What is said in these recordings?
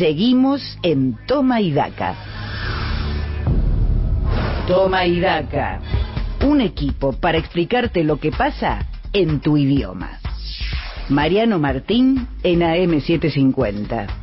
Seguimos en Toma y Daca. Toma y Daca. Un equipo para explicarte lo que pasa en tu idioma. Mariano Martín en AM750.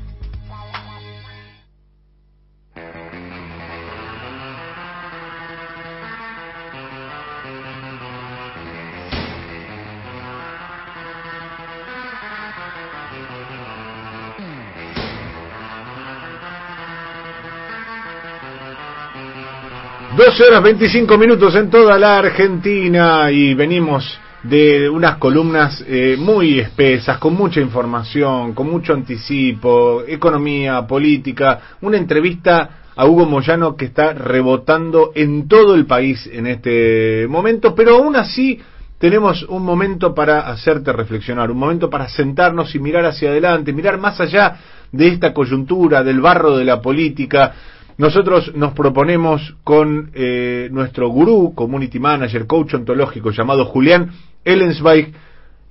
12 horas 25 minutos en toda la Argentina y venimos de unas columnas eh, muy espesas, con mucha información, con mucho anticipo, economía, política, una entrevista a Hugo Moyano que está rebotando en todo el país en este momento, pero aún así tenemos un momento para hacerte reflexionar, un momento para sentarnos y mirar hacia adelante, mirar más allá de esta coyuntura, del barro de la política, nosotros nos proponemos con eh, nuestro gurú, community manager, coach ontológico llamado Julián Ellensweig,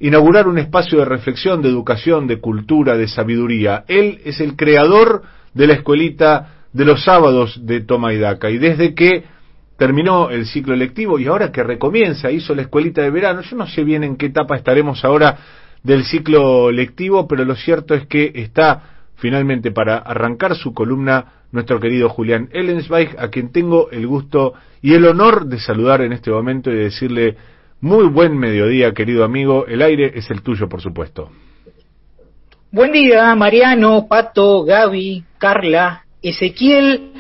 inaugurar un espacio de reflexión, de educación, de cultura, de sabiduría. Él es el creador de la escuelita de los sábados de Toma y Daca. Y desde que terminó el ciclo lectivo y ahora que recomienza, hizo la escuelita de verano, yo no sé bien en qué etapa estaremos ahora del ciclo lectivo, pero lo cierto es que está finalmente para arrancar su columna nuestro querido Julián Ellensweig, a quien tengo el gusto y el honor de saludar en este momento y de decirle muy buen mediodía, querido amigo. El aire es el tuyo, por supuesto. Buen día, Mariano, Pato, Gaby, Carla, Ezequiel.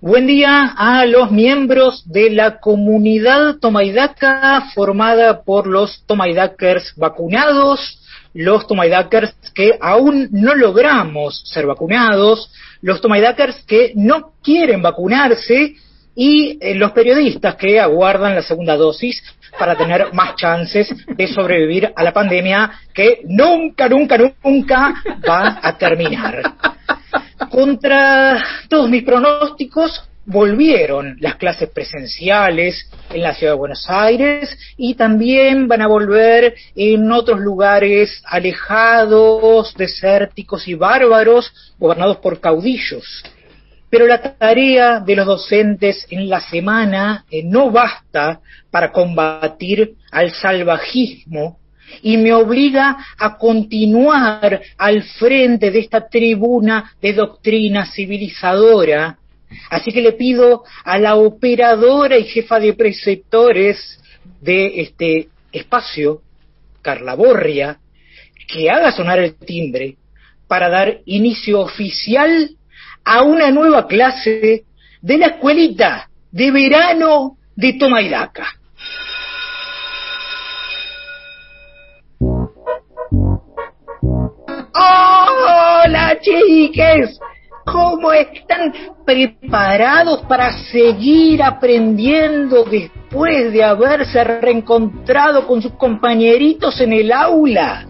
Buen día a los miembros de la comunidad Tomaidaca formada por los Tomaidakers vacunados, los Tomaidakers que aún no logramos ser vacunados, los Tomaidakers que no quieren vacunarse y eh, los periodistas que aguardan la segunda dosis para tener más chances de sobrevivir a la pandemia que nunca, nunca, nunca va a terminar. Contra todos mis pronósticos, volvieron las clases presenciales en la ciudad de Buenos Aires y también van a volver en otros lugares alejados, desérticos y bárbaros, gobernados por caudillos. Pero la tarea de los docentes en la semana eh, no basta para combatir al salvajismo y me obliga a continuar al frente de esta tribuna de doctrina civilizadora Así que le pido a la operadora y jefa de preceptores de este espacio, Carla Borria, que haga sonar el timbre para dar inicio oficial a una nueva clase de la escuelita de verano de Tomaidaca. ¡Hola, chiques! Cómo están preparados para seguir aprendiendo después de haberse reencontrado con sus compañeritos en el aula.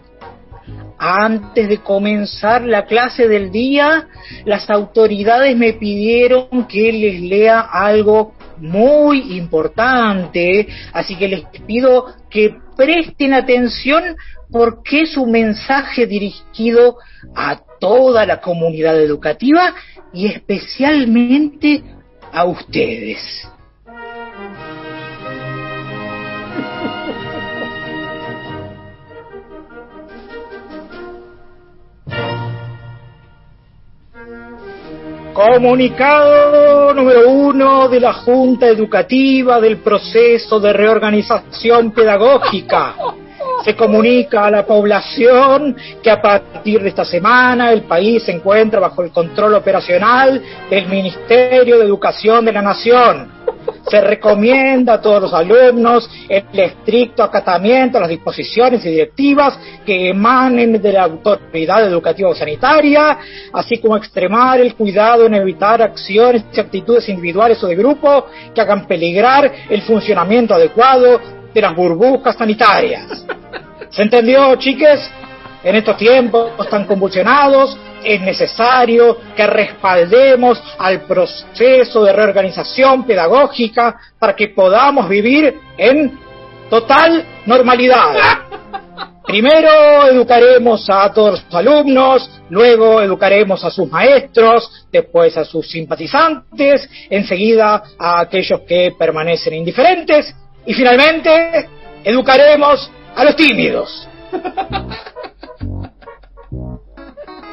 Antes de comenzar la clase del día, las autoridades me pidieron que les lea algo muy importante, así que les pido que presten atención porque es un mensaje dirigido a toda la comunidad educativa y especialmente a ustedes. Comunicado número uno de la Junta Educativa del proceso de reorganización pedagógica se comunica a la población que a partir de esta semana el país se encuentra bajo el control operacional del Ministerio de Educación de la Nación. Se recomienda a todos los alumnos el estricto acatamiento a las disposiciones y directivas que emanen de la autoridad educativa o sanitaria, así como extremar el cuidado en evitar acciones y actitudes individuales o de grupo que hagan peligrar el funcionamiento adecuado de las burbujas sanitarias. ¿Se entendió, chiques? En estos tiempos tan convulsionados es necesario que respaldemos al proceso de reorganización pedagógica para que podamos vivir en total normalidad. Primero educaremos a todos los alumnos, luego educaremos a sus maestros, después a sus simpatizantes, enseguida a aquellos que permanecen indiferentes y finalmente educaremos a los tímidos.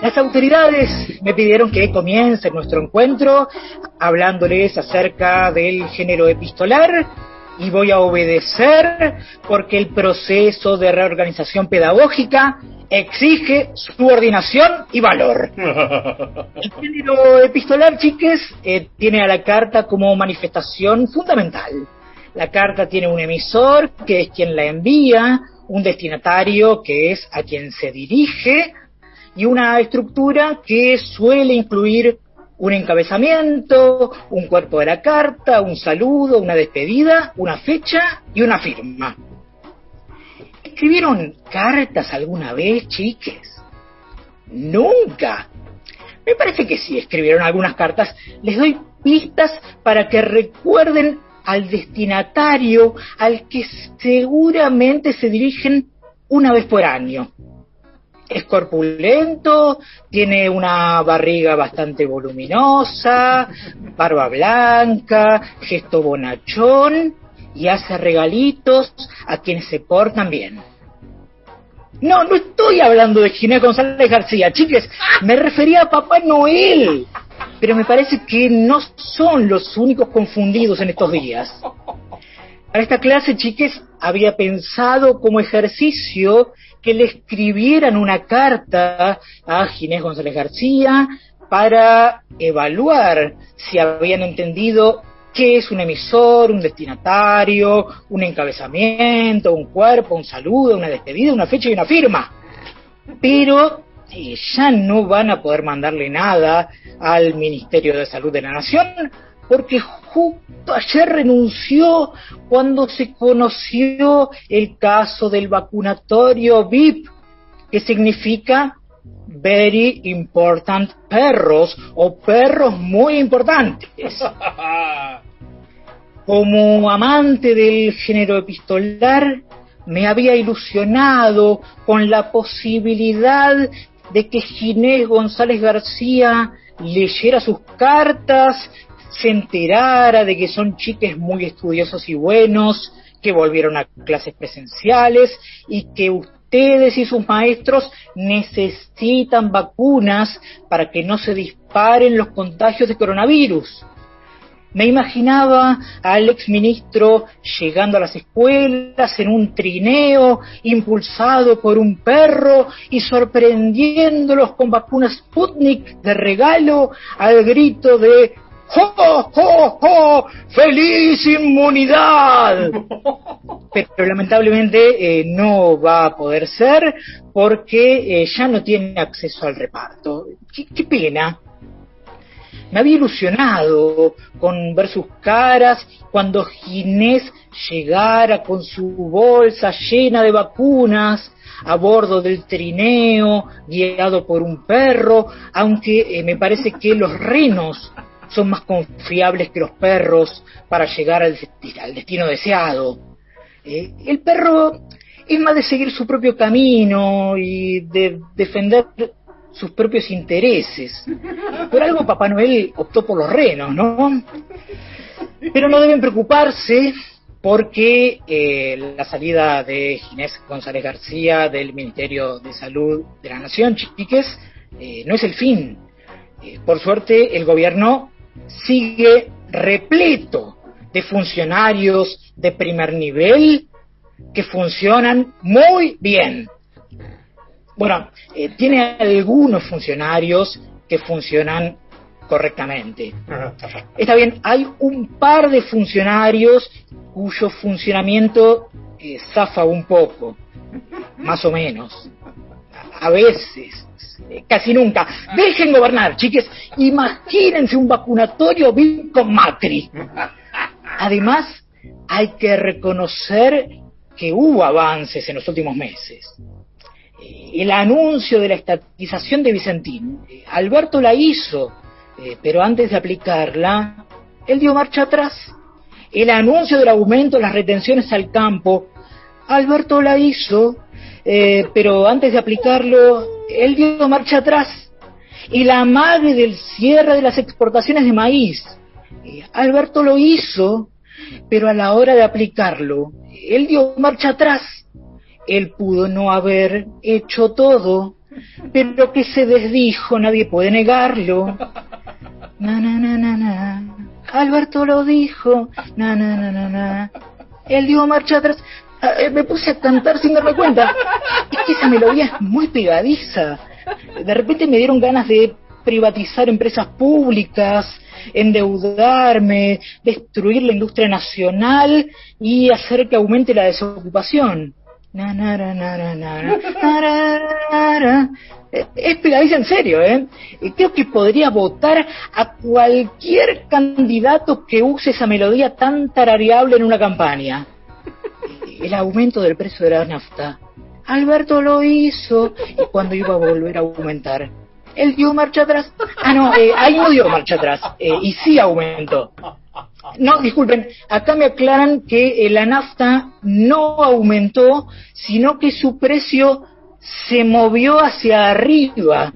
Las autoridades me pidieron que comience nuestro encuentro hablándoles acerca del género epistolar y voy a obedecer porque el proceso de reorganización pedagógica exige subordinación y valor. El género epistolar, chiques, eh, tiene a la carta como manifestación fundamental. La carta tiene un emisor, que es quien la envía, un destinatario, que es a quien se dirige, y una estructura que suele incluir un encabezamiento, un cuerpo de la carta, un saludo, una despedida, una fecha y una firma. ¿Escribieron cartas alguna vez, chiques? Nunca. Me parece que sí escribieron algunas cartas. Les doy pistas para que recuerden al destinatario al que seguramente se dirigen una vez por año es corpulento, tiene una barriga bastante voluminosa, barba blanca, gesto bonachón y hace regalitos a quienes se portan bien. No, no estoy hablando de Ginés González García, chiques, me refería a Papá Noel. Pero me parece que no son los únicos confundidos en estos días. Para esta clase, chiques, había pensado como ejercicio que le escribieran una carta a Ginés González García para evaluar si habían entendido qué es un emisor, un destinatario, un encabezamiento, un cuerpo, un saludo, una despedida, una fecha y una firma. Pero eh, ya no van a poder mandarle nada al Ministerio de Salud de la Nación porque justo ayer renunció cuando se conoció el caso del vacunatorio VIP, que significa Very Important Perros o perros muy importantes. Como amante del género epistolar, me había ilusionado con la posibilidad de que Ginés González García leyera sus cartas se enterara de que son chiques muy estudiosos y buenos, que volvieron a clases presenciales y que ustedes y sus maestros necesitan vacunas para que no se disparen los contagios de coronavirus. Me imaginaba al exministro llegando a las escuelas en un trineo, impulsado por un perro y sorprendiéndolos con vacunas Sputnik de regalo al grito de ¡Jo, jo, jo! ¡Feliz inmunidad! Pero lamentablemente eh, no va a poder ser porque eh, ya no tiene acceso al reparto. ¿Qué, pena. Me había ilusionado con ver sus caras cuando Ginés llegara con su bolsa llena de vacunas a bordo del trineo, guiado por un perro, aunque eh, me parece que los renos son más confiables que los perros para llegar al, destino deseado. Eh, el perro es más de seguir su propio camino y de defender sus propios intereses. Por algo Papá Noel optó por los renos, ¿no? Pero no deben preocuparse porque eh, la salida de Ginés González García del Ministerio de Salud de la Nación, chiques, eh, no es el fin. por suerte, el gobierno sigue repleto de funcionarios de primer nivel que funcionan muy bien. Bueno, eh, tiene algunos funcionarios que funcionan correctamente. Está bien, hay un par de funcionarios cuyo funcionamiento eh, zafa un poco, más o menos. A veces, eh, casi nunca. Dejen gobernar, chiques. Imagínense un vacunatorio bien con Macri. Además, hay que reconocer que hubo avances en los últimos meses. Eh, el anuncio de la estatización de Vicentín, eh, Alberto la hizo, pero antes de aplicarla, él dio marcha atrás. El anuncio del aumento de las retenciones al campo, Alberto la hizo, eh, pero antes de aplicarlo, él dio marcha atrás. Y la madre del cierre de las exportaciones de maíz. Eh, Alberto lo hizo, pero a la hora de aplicarlo, él dio marcha atrás. Él pudo no haber hecho todo, pero que se desdijo, nadie puede negarlo. Na, na, na, na, na. Alberto lo dijo. Na, na, na, na, na. Él dio marcha atrás. Ah, eh, me puse a cantar sin darme cuenta. Es que esa melodía es muy pegadiza. De repente me dieron ganas de privatizar empresas públicas, endeudarme, destruir la industria nacional y hacer que aumente la desocupación. Es pegadiza en serio, ¿eh? Creo que podría votar a cualquier candidato que use esa melodía tan tarareable en una campaña. El aumento del precio de la nafta. Alberto lo hizo y cuando iba a volver a aumentar. Él dio marcha atrás. Ah, no, eh, ahí no dio marcha atrás. Eh, y sí aumentó. No, disculpen, acá me aclaran que eh, la nafta no aumentó, sino que su precio se movió hacia arriba.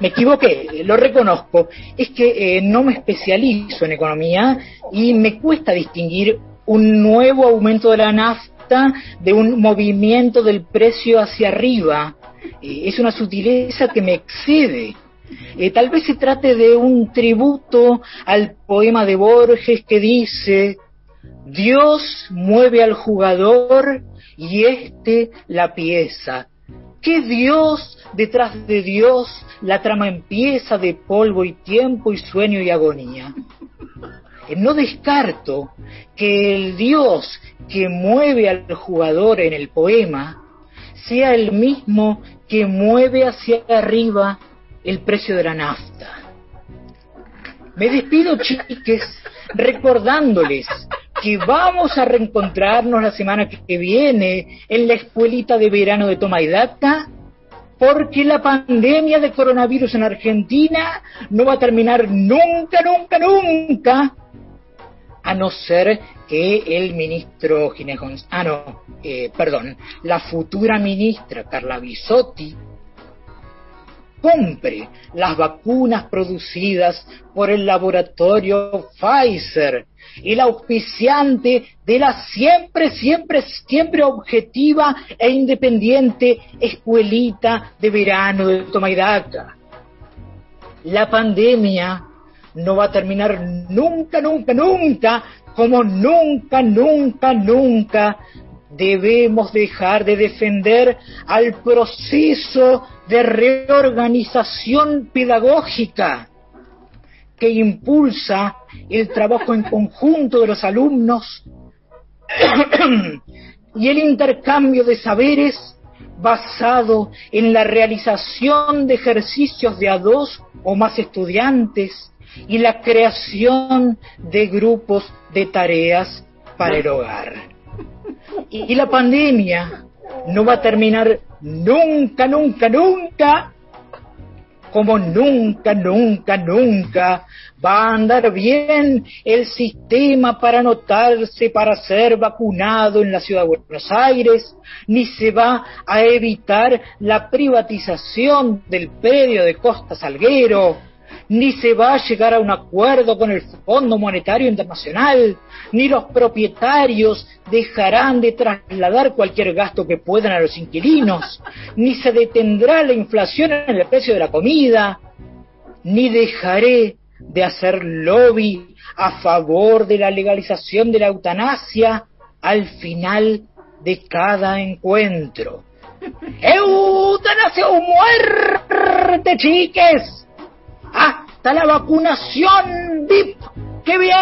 Me equivoqué, lo reconozco. Es que eh, no me especializo en economía y me cuesta distinguir un nuevo aumento de la nafta de un movimiento del precio hacia arriba. Eh, es una sutileza que me excede. Eh, tal vez se trate de un tributo al poema de Borges que dice, Dios mueve al jugador y éste la pieza. ¿Qué Dios detrás de Dios la trama empieza de polvo y tiempo y sueño y agonía? Eh, no descarto que el Dios que mueve al jugador en el poema sea el mismo que mueve hacia arriba el precio de la nafta. Me despido, chiques, recordándoles que vamos a reencontrarnos la semana que viene en la escuelita de verano de Toma y Data, porque la pandemia de coronavirus en Argentina no va a terminar nunca, nunca, nunca, a no ser que el ministro Ginés ah no, eh, perdón, la futura ministra Carla Bisotti compre las vacunas producidas por el laboratorio Pfizer, el auspiciante de la siempre, siempre, siempre objetiva e independiente escuelita de verano de Tomaidaca. La pandemia no va a terminar nunca, nunca, nunca, como nunca, nunca, nunca debemos dejar de defender al proceso de reorganización pedagógica que impulsa el trabajo en conjunto de los alumnos y el intercambio de saberes basado en la realización de ejercicios de a dos o más estudiantes y la creación de grupos de tareas para el hogar. Y la pandemia no va a terminar nunca, nunca, nunca, como nunca, nunca, nunca va a andar bien el sistema para anotarse para ser vacunado en la ciudad de Buenos Aires, ni se va a evitar la privatización del predio de Costa Salguero, ni se va a llegar a un acuerdo con el Fondo Monetario Internacional, ni los propietarios dejarán de trasladar cualquier gasto que puedan a los inquilinos, ni se detendrá la inflación en el precio de la comida, ni dejaré de hacer lobby a favor de la legalización de la eutanasia al final de cada encuentro. ¡Eutanasia o muerte, chiques! Hasta la vacunación VIP que viene.